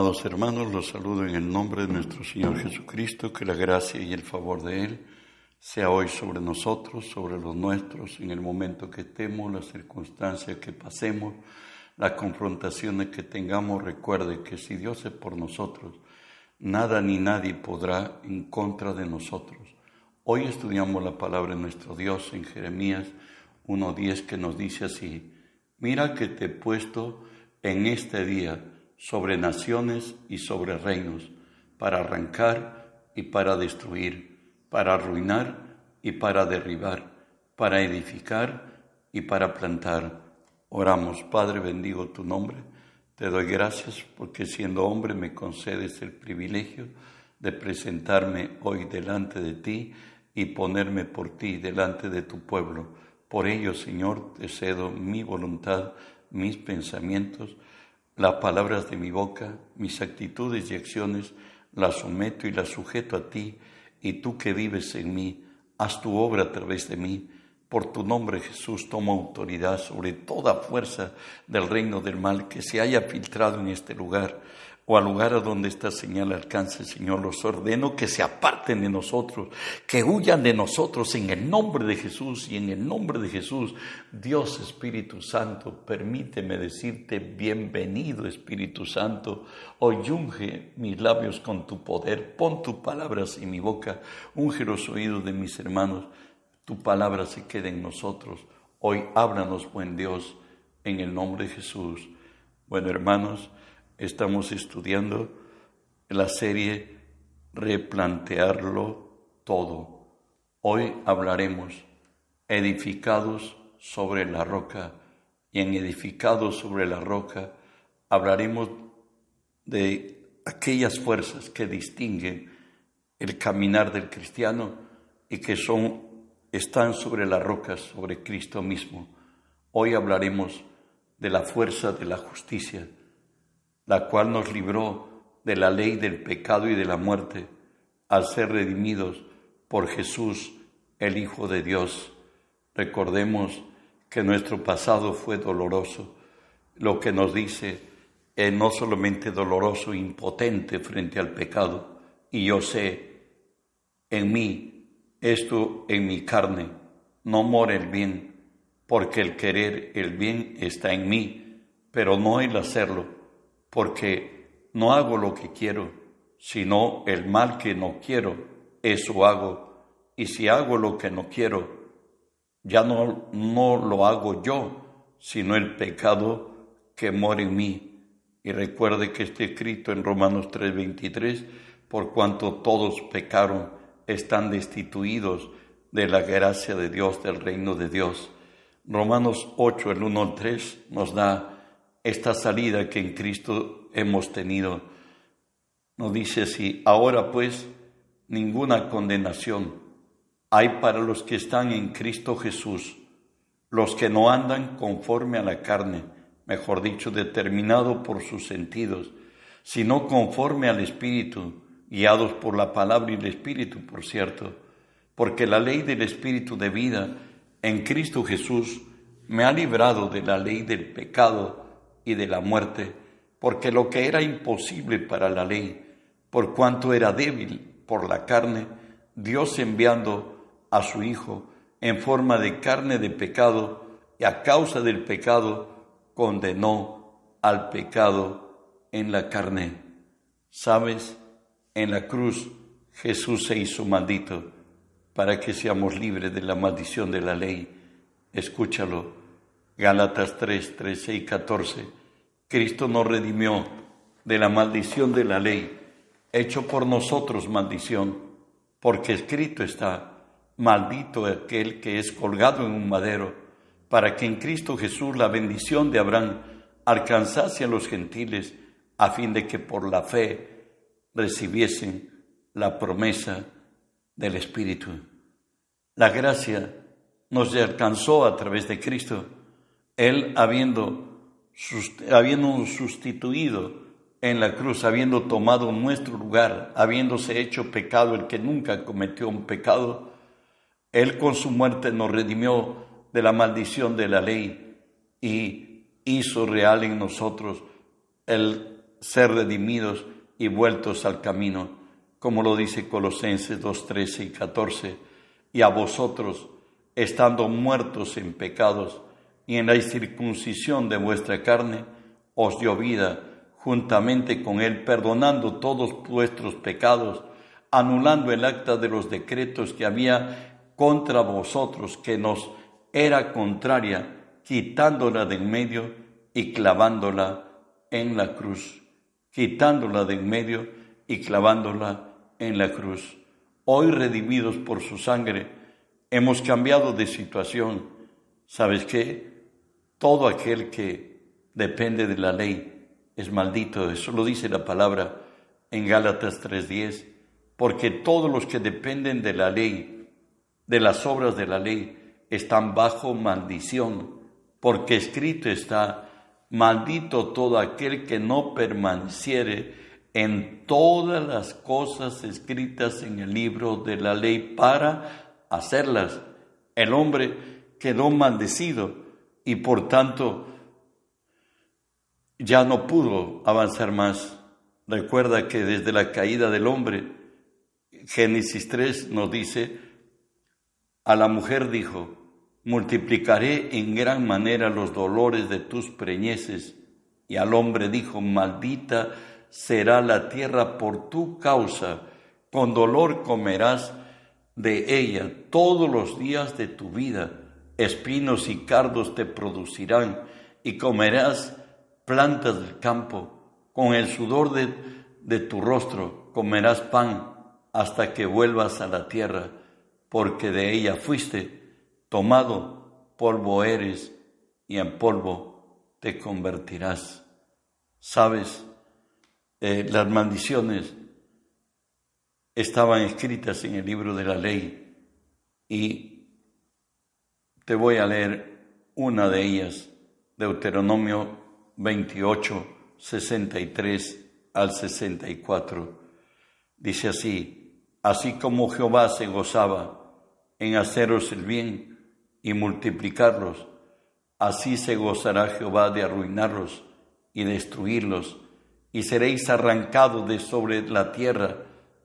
Amados hermanos, los saludo en el nombre de nuestro Señor Jesucristo, que la gracia y el favor de Él sea hoy sobre nosotros, sobre los nuestros, en el momento que estemos, las circunstancias que pasemos, las confrontaciones que tengamos. Recuerde que si Dios es por nosotros, nada ni nadie podrá en contra de nosotros. Hoy estudiamos la palabra de nuestro Dios en Jeremías 1.10 que nos dice así, mira que te he puesto en este día sobre naciones y sobre reinos, para arrancar y para destruir, para arruinar y para derribar, para edificar y para plantar. Oramos, Padre, bendigo tu nombre. Te doy gracias porque siendo hombre me concedes el privilegio de presentarme hoy delante de ti y ponerme por ti delante de tu pueblo. Por ello, Señor, te cedo mi voluntad, mis pensamientos, las palabras de mi boca, mis actitudes y acciones, las someto y las sujeto a ti, y tú que vives en mí, haz tu obra a través de mí. Por tu nombre, Jesús, tomo autoridad sobre toda fuerza del reino del mal que se haya filtrado en este lugar o al lugar a donde esta señal alcance, Señor, los ordeno que se aparten de nosotros, que huyan de nosotros en el nombre de Jesús y en el nombre de Jesús. Dios Espíritu Santo, permíteme decirte bienvenido Espíritu Santo. Hoy unge mis labios con tu poder, pon tus palabras en mi boca, unge los oídos de mis hermanos, tu palabra se quede en nosotros. Hoy ábranos, buen Dios, en el nombre de Jesús. Bueno, hermanos, estamos estudiando la serie Replantearlo todo. Hoy hablaremos edificados sobre la roca y en edificados sobre la roca hablaremos de aquellas fuerzas que distinguen el caminar del cristiano y que son están sobre la roca, sobre Cristo mismo. Hoy hablaremos de la fuerza de la justicia la cual nos libró de la ley del pecado y de la muerte, al ser redimidos por Jesús, el Hijo de Dios. Recordemos que nuestro pasado fue doloroso, lo que nos dice es no solamente doloroso, impotente frente al pecado, y yo sé, en mí, esto en mi carne, no mora el bien, porque el querer el bien está en mí, pero no el hacerlo porque no hago lo que quiero, sino el mal que no quiero, eso hago. Y si hago lo que no quiero, ya no, no lo hago yo, sino el pecado que mora en mí. Y recuerde que está escrito en Romanos 3:23, por cuanto todos pecaron, están destituidos de la gracia de Dios, del reino de Dios. Romanos 8, el 1 al 3 nos da esta salida que en Cristo hemos tenido. Nos dice así, ahora pues ninguna condenación hay para los que están en Cristo Jesús, los que no andan conforme a la carne, mejor dicho, determinado por sus sentidos, sino conforme al Espíritu, guiados por la palabra y el Espíritu, por cierto, porque la ley del Espíritu de vida en Cristo Jesús me ha librado de la ley del pecado y de la muerte, porque lo que era imposible para la ley, por cuanto era débil por la carne, Dios enviando a su Hijo en forma de carne de pecado, y a causa del pecado condenó al pecado en la carne. ¿Sabes? En la cruz Jesús se hizo maldito para que seamos libres de la maldición de la ley. Escúchalo Gálatas 3, 13 y 14. Cristo nos redimió de la maldición de la ley, hecho por nosotros maldición, porque escrito está, maldito aquel que es colgado en un madero, para que en Cristo Jesús la bendición de Abraham alcanzase a los gentiles, a fin de que por la fe recibiesen la promesa del Espíritu. La gracia nos alcanzó a través de Cristo él habiendo, habiendo sustituido en la cruz, habiendo tomado nuestro lugar, habiéndose hecho pecado el que nunca cometió un pecado, Él con su muerte nos redimió de la maldición de la ley y hizo real en nosotros el ser redimidos y vueltos al camino, como lo dice Colosenses 2, 13 y 14, y a vosotros, estando muertos en pecados y en la circuncisión de vuestra carne, os dio vida juntamente con él, perdonando todos vuestros pecados, anulando el acta de los decretos que había contra vosotros, que nos era contraria, quitándola del medio y clavándola en la cruz, quitándola del medio y clavándola en la cruz. Hoy redimidos por su sangre, hemos cambiado de situación. ¿Sabes qué? Todo aquel que depende de la ley es maldito. Eso lo dice la palabra en Gálatas 3:10. Porque todos los que dependen de la ley, de las obras de la ley, están bajo maldición. Porque escrito está, maldito todo aquel que no permaneciere en todas las cosas escritas en el libro de la ley para hacerlas. El hombre quedó maldecido y por tanto ya no pudo avanzar más. Recuerda que desde la caída del hombre, Génesis 3 nos dice, a la mujer dijo, multiplicaré en gran manera los dolores de tus preñeces. Y al hombre dijo, maldita será la tierra por tu causa, con dolor comerás de ella todos los días de tu vida, espinos y cardos te producirán, y comerás plantas del campo, con el sudor de, de tu rostro comerás pan hasta que vuelvas a la tierra, porque de ella fuiste tomado polvo eres y en polvo te convertirás. Sabes, eh, las maldiciones estaban escritas en el libro de la ley y te voy a leer una de ellas, Deuteronomio 28, 63 al 64. Dice así, así como Jehová se gozaba en haceros el bien, y multiplicarlos. Así se gozará Jehová de arruinarlos y destruirlos, y seréis arrancados de sobre la tierra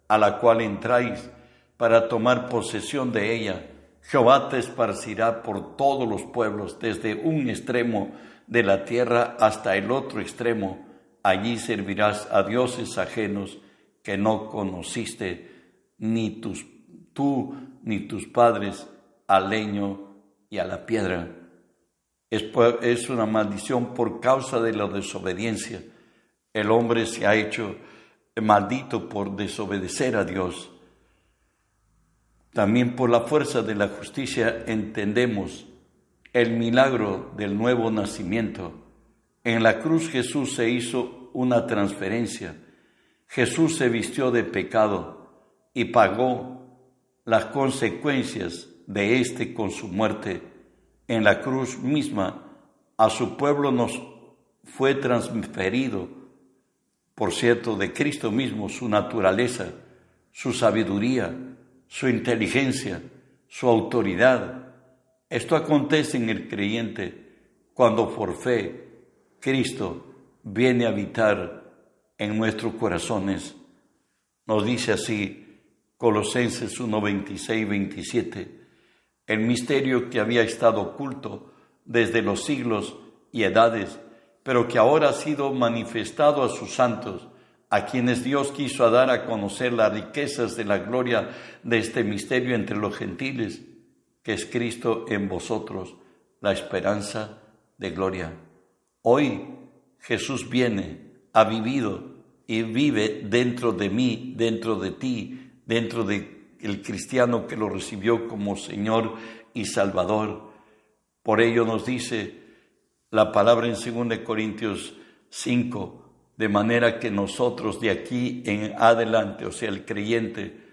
a la cual entráis para tomar posesión de ella. Jehová te esparcirá por todos los pueblos, desde un extremo de la tierra hasta el otro extremo. Allí servirás a dioses ajenos que no conociste, ni tus, tú ni tus padres, al leño y a la piedra. Es, una maldición por causa de la desobediencia. El hombre se ha hecho maldito por desobedecer a Dios. También por la fuerza de la justicia entendemos el milagro del nuevo nacimiento. En la cruz Jesús se hizo una transferencia. Jesús se vistió de pecado y pagó las consecuencias de éste con su muerte en la cruz misma, a su pueblo nos fue transferido, por cierto, de Cristo mismo, su naturaleza, su sabiduría, su inteligencia, su autoridad. Esto acontece en el creyente cuando por fe Cristo viene a habitar en nuestros corazones. Nos dice así Colosenses 1, 26, 27 el misterio que había estado oculto desde los siglos y edades, pero que ahora ha sido manifestado a sus santos, a quienes Dios quiso dar a conocer las riquezas de la gloria de este misterio entre los gentiles, que es Cristo en vosotros, la esperanza de gloria. Hoy Jesús viene, ha vivido y vive dentro de mí, dentro de ti, dentro de el cristiano que lo recibió como Señor y Salvador. Por ello nos dice la palabra en 2 Corintios 5, de manera que nosotros de aquí en adelante, o sea, el creyente,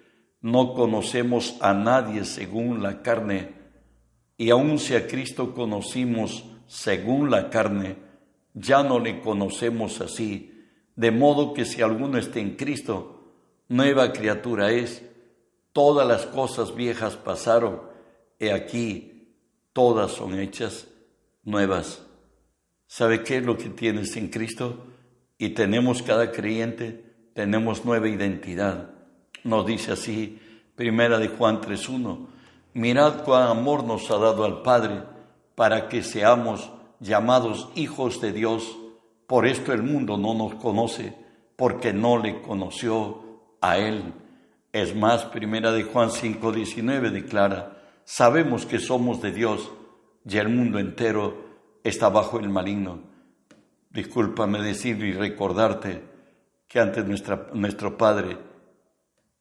no conocemos a nadie según la carne, y aun si a Cristo conocimos según la carne, ya no le conocemos así, de modo que si alguno está en Cristo, nueva criatura es, todas las cosas viejas pasaron, he aquí, todas son hechas nuevas. ¿Sabe qué es lo que tienes en Cristo? Y tenemos cada creyente, tenemos nueva identidad. Nos dice así, primera de Juan 3.1, mirad cuán amor nos ha dado al Padre para que seamos llamados hijos de Dios. Por esto el mundo no nos conoce, porque no le conoció a Él. Es más, primera de Juan 5.19 declara, sabemos que somos de Dios y el mundo entero está bajo el maligno. Discúlpame decirlo y recordarte que antes nuestro Padre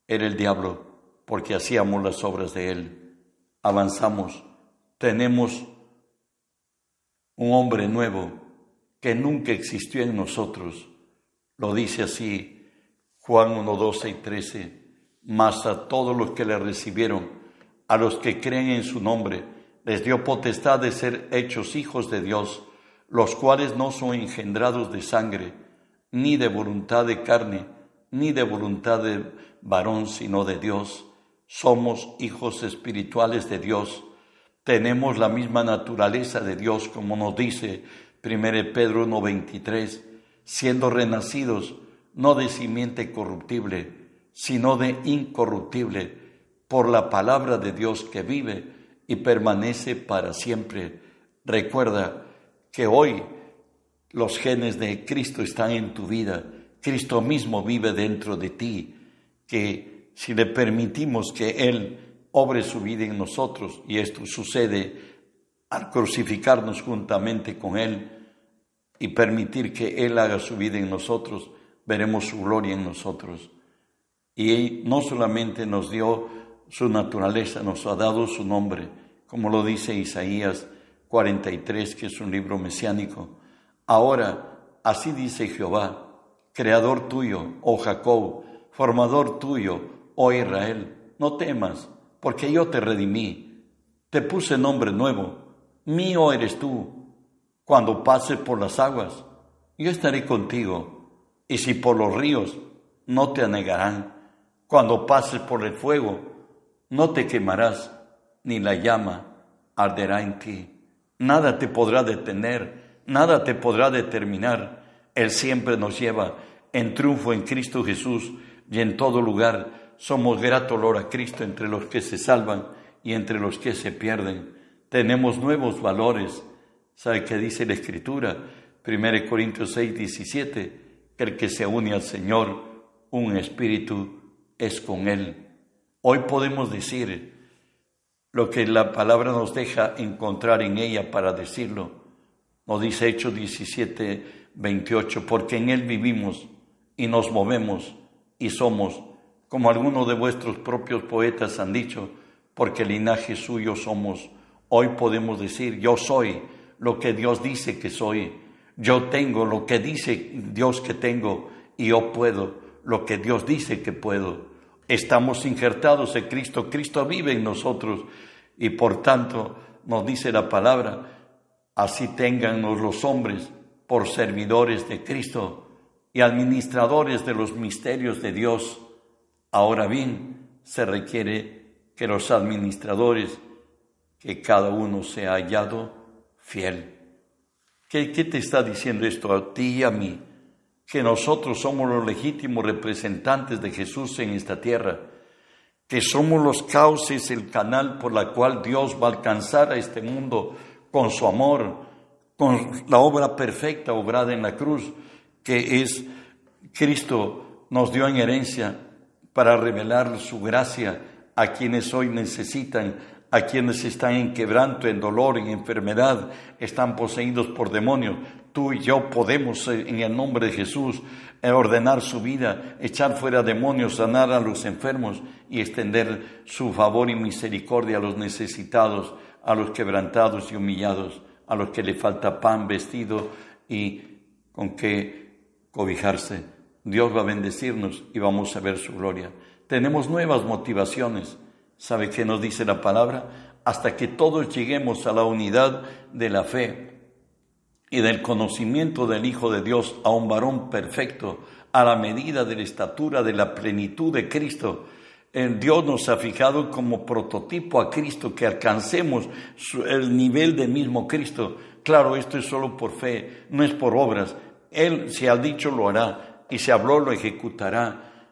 era el diablo, porque hacíamos las obras de Él. Avanzamos, tenemos un hombre nuevo que nunca existió en nosotros. Lo dice así Juan 1, 12 y 13. Mas a todos los que le recibieron, a los que creen en su nombre, les dio potestad de ser hechos hijos de Dios los cuales no son engendrados de sangre, ni de voluntad de carne, ni de voluntad de varón, sino de Dios. Somos hijos espirituales de Dios. Tenemos la misma naturaleza de Dios, como nos dice 1 Pedro 1.23, siendo renacidos no de simiente corruptible, sino de incorruptible, por la palabra de Dios que vive y permanece para siempre. Recuerda, que hoy los genes de Cristo están en tu vida, Cristo mismo vive dentro de ti, que si le permitimos que Él obre su vida en nosotros, y esto sucede al crucificarnos juntamente con Él y permitir que Él haga su vida en nosotros, veremos su gloria en nosotros. Y no solamente nos dio su naturaleza, nos ha dado su nombre, como lo dice Isaías 43, que es un libro mesiánico. Ahora, así dice Jehová, creador tuyo, oh Jacob, formador tuyo, oh Israel, no temas, porque yo te redimí, te puse nombre nuevo, mío eres tú. Cuando pases por las aguas, yo estaré contigo, y si por los ríos, no te anegarán. Cuando pases por el fuego, no te quemarás, ni la llama arderá en ti nada te podrá detener, nada te podrá determinar. Él siempre nos lleva en triunfo en Cristo Jesús y en todo lugar somos grato olor a Cristo entre los que se salvan y entre los que se pierden. Tenemos nuevos valores. ¿Sabe qué dice la Escritura? 1 Corintios 6, 17, que el que se une al Señor, un espíritu es con Él. Hoy podemos decir, lo que la palabra nos deja encontrar en ella para decirlo. Nos dice Hechos 17, 28, porque en Él vivimos y nos movemos y somos, como algunos de vuestros propios poetas han dicho, porque linaje suyo somos. Hoy podemos decir, yo soy lo que Dios dice que soy, yo tengo lo que dice Dios que tengo y yo puedo lo que Dios dice que puedo. Estamos injertados en Cristo, Cristo vive en nosotros y por tanto nos dice la palabra, así tengannos los hombres por servidores de Cristo y administradores de los misterios de Dios. Ahora bien, se requiere que los administradores, que cada uno sea hallado fiel. ¿Qué, ¿Qué, te está diciendo esto a ti y a mí? Que nosotros somos los legítimos representantes de Jesús en esta tierra, que somos los cauces, el canal por la cual Dios va a alcanzar a este mundo con su amor, con la obra perfecta obrada en la cruz, que es Cristo nos dio en herencia para revelar su gracia a quienes hoy necesitan a quienes están en quebranto, en dolor, en enfermedad, están poseídos por demonios. Tú y yo podemos, eh, en el nombre de Jesús, eh, ordenar su vida, echar fuera demonios, sanar a los enfermos y extender su favor y misericordia a los necesitados, a los quebrantados y humillados, a los que le falta pan, vestido y con qué cobijarse. Dios va a bendecirnos y vamos a ver su gloria. Tenemos nuevas motivaciones ¿Sabe qué nos dice la palabra? Hasta que todos lleguemos a la unidad de la fe y del conocimiento del Hijo de Dios, a un varón perfecto, a la medida de la estatura de la plenitud de Cristo. Dios nos ha fijado como prototipo a Cristo, que alcancemos el nivel del mismo Cristo. Claro, esto es solo por fe, no es por obras, Él, si ha dicho, lo hará, y si habló, lo ejecutará.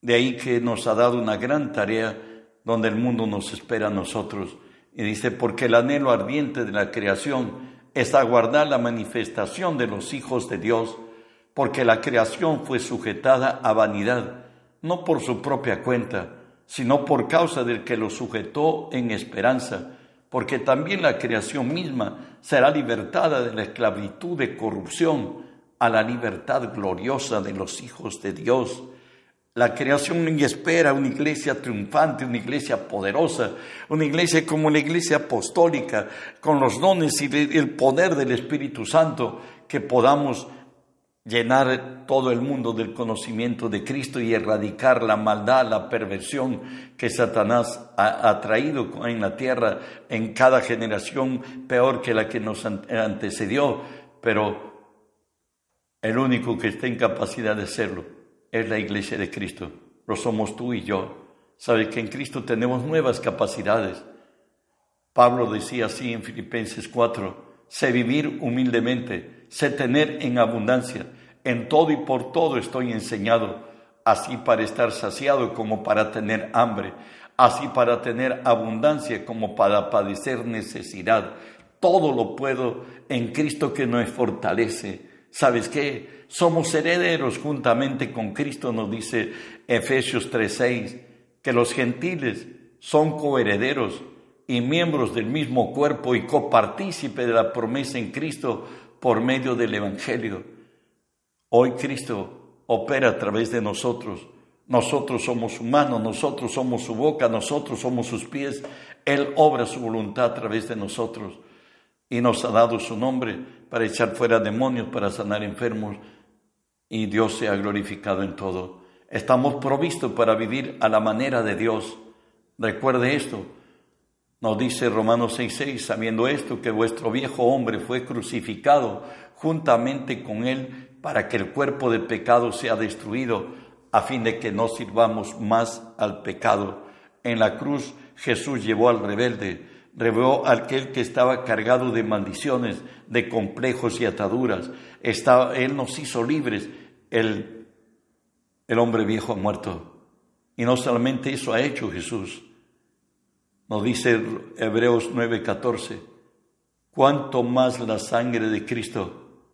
De ahí que nos ha dado una gran tarea donde el mundo nos espera a nosotros. Y dice, porque el anhelo ardiente de la creación es aguardar la manifestación de los hijos de Dios, porque la creación fue sujetada a vanidad, no por su propia cuenta, sino por causa del que lo sujetó en esperanza, porque también la creación misma será libertada de la esclavitud de corrupción a la libertad gloriosa de los hijos de Dios. La creación espera una iglesia triunfante, una iglesia poderosa, una iglesia como la iglesia apostólica, con los dones y el poder del Espíritu Santo, que podamos llenar todo el mundo del conocimiento de Cristo y erradicar la maldad, la perversión que Satanás ha, traído en la tierra en cada generación peor que la que nos antecedió, pero el único que está en capacidad de hacerlo es la iglesia de Cristo. Lo somos tú y yo. Sabes que en Cristo tenemos nuevas capacidades. Pablo decía así en Filipenses 4, sé vivir humildemente, sé tener en abundancia, en todo y por todo estoy enseñado, así para estar saciado como para tener hambre, así para tener abundancia como para padecer necesidad. Todo lo puedo en Cristo que nos fortalece. ¿Sabes qué? Somos herederos juntamente con Cristo, nos dice Efesios 3:6, que los gentiles son coherederos y miembros del mismo cuerpo y copartícipe de la promesa en Cristo por medio del Evangelio. Hoy Cristo opera a través de nosotros. Nosotros somos humanos, nosotros somos su boca, nosotros somos sus pies. Él obra su voluntad a través de nosotros y nos ha dado su nombre para echar fuera demonios, para sanar enfermos y Dios sea glorificado en todo. Estamos provistos para vivir a la manera de Dios. Recuerde esto. Nos dice Romanos 6:6, sabiendo esto, que vuestro viejo hombre fue crucificado juntamente con él para que el cuerpo de pecado sea destruido, a fin de que no sirvamos más al pecado. En la cruz Jesús llevó al rebelde, reveló aquel que estaba cargado de maldiciones, de complejos y ataduras. él nos hizo libres. El, el hombre viejo ha muerto. Y no solamente eso ha hecho Jesús. Nos dice Hebreos 9:14, cuanto más la sangre de Cristo,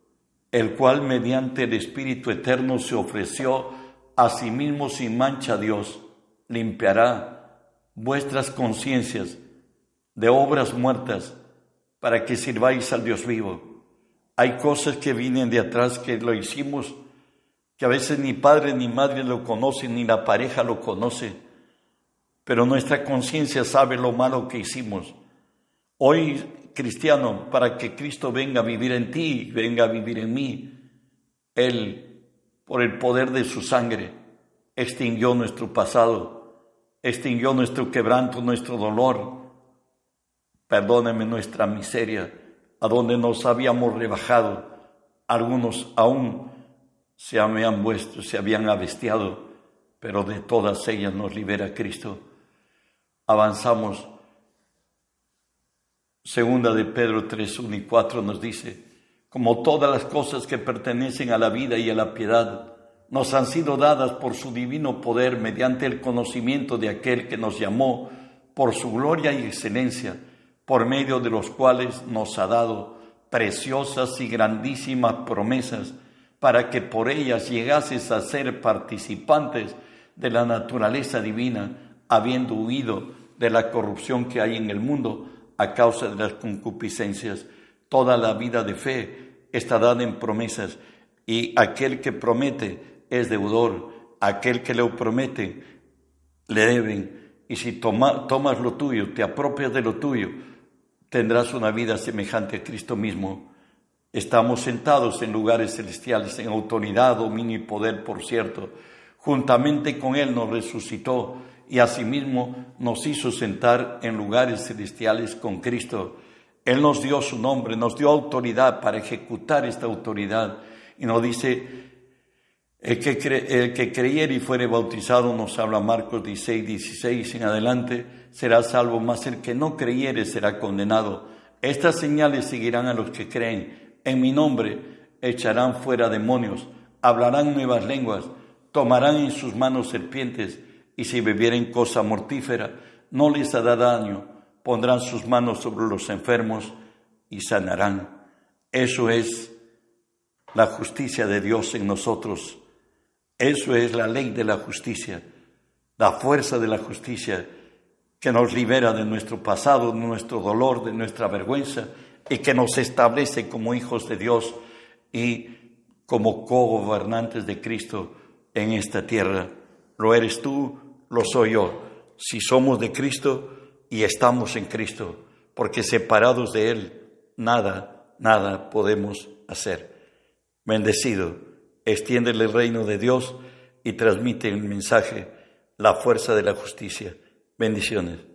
el cual mediante el Espíritu Eterno se ofreció a sí mismo sin mancha a Dios, limpiará vuestras conciencias de obras muertas para que sirváis al Dios vivo. Hay cosas que vienen de atrás que lo hicimos, que a veces ni padre ni madre lo conocen, ni la pareja lo conoce, pero nuestra conciencia sabe lo malo que hicimos. Hoy, cristiano, para que Cristo venga a vivir en ti, venga a vivir en mí, Él, por el poder de su sangre, extinguió nuestro pasado, extinguió nuestro quebranto, nuestro dolor, Perdóneme nuestra miseria, a donde nos habíamos rebajado. Algunos aún se habían vuestro, se habían avestiado, pero de todas ellas nos libera Cristo. Avanzamos. Segunda de Pedro 3, 1 y 4 nos dice, como todas las cosas que pertenecen a la vida y a la piedad, nos han sido dadas por su divino poder mediante el conocimiento de aquel que nos llamó por su gloria y excelencia por medio de los cuales nos ha dado preciosas y grandísimas promesas, para que por ellas llegases a ser participantes de la naturaleza divina, habiendo huido de la corrupción que hay en el mundo a causa de las concupiscencias. Toda la vida de fe está dada en promesas y aquel que promete es deudor, aquel que le promete le deben. Y si tomas lo tuyo, te apropias de lo tuyo, tendrás una vida semejante a Cristo mismo. Estamos sentados en lugares celestiales, en autoridad, dominio y poder, por cierto. Juntamente con Él nos resucitó y asimismo nos hizo sentar en lugares celestiales con Cristo. Él nos dio su nombre, nos dio autoridad para ejecutar esta autoridad. Y nos dice, el que, el que creyere y fuere bautizado, nos habla Marcos 16, 16 en adelante, será salvo, mas el que no creyere será condenado. Estas señales seguirán a los que creen. En mi nombre echarán fuera demonios, hablarán nuevas lenguas, tomarán en sus manos serpientes, y si bebieren cosa mortífera, no les hará daño, pondrán sus manos sobre los enfermos y sanarán. Eso es la justicia de Dios en nosotros. Eso es la ley de la justicia, la fuerza de la justicia que nos libera de nuestro pasado, de nuestro dolor, de nuestra vergüenza y que nos establece como hijos de Dios y como co-gobernantes de Cristo en esta tierra. Lo eres tú, lo soy yo. Si somos de Cristo y estamos en Cristo, porque separados de Él, nada, nada podemos hacer. Bendecido, extiéndele el reino de Dios y transmite el mensaje, la fuerza de la justicia. Bendiciones.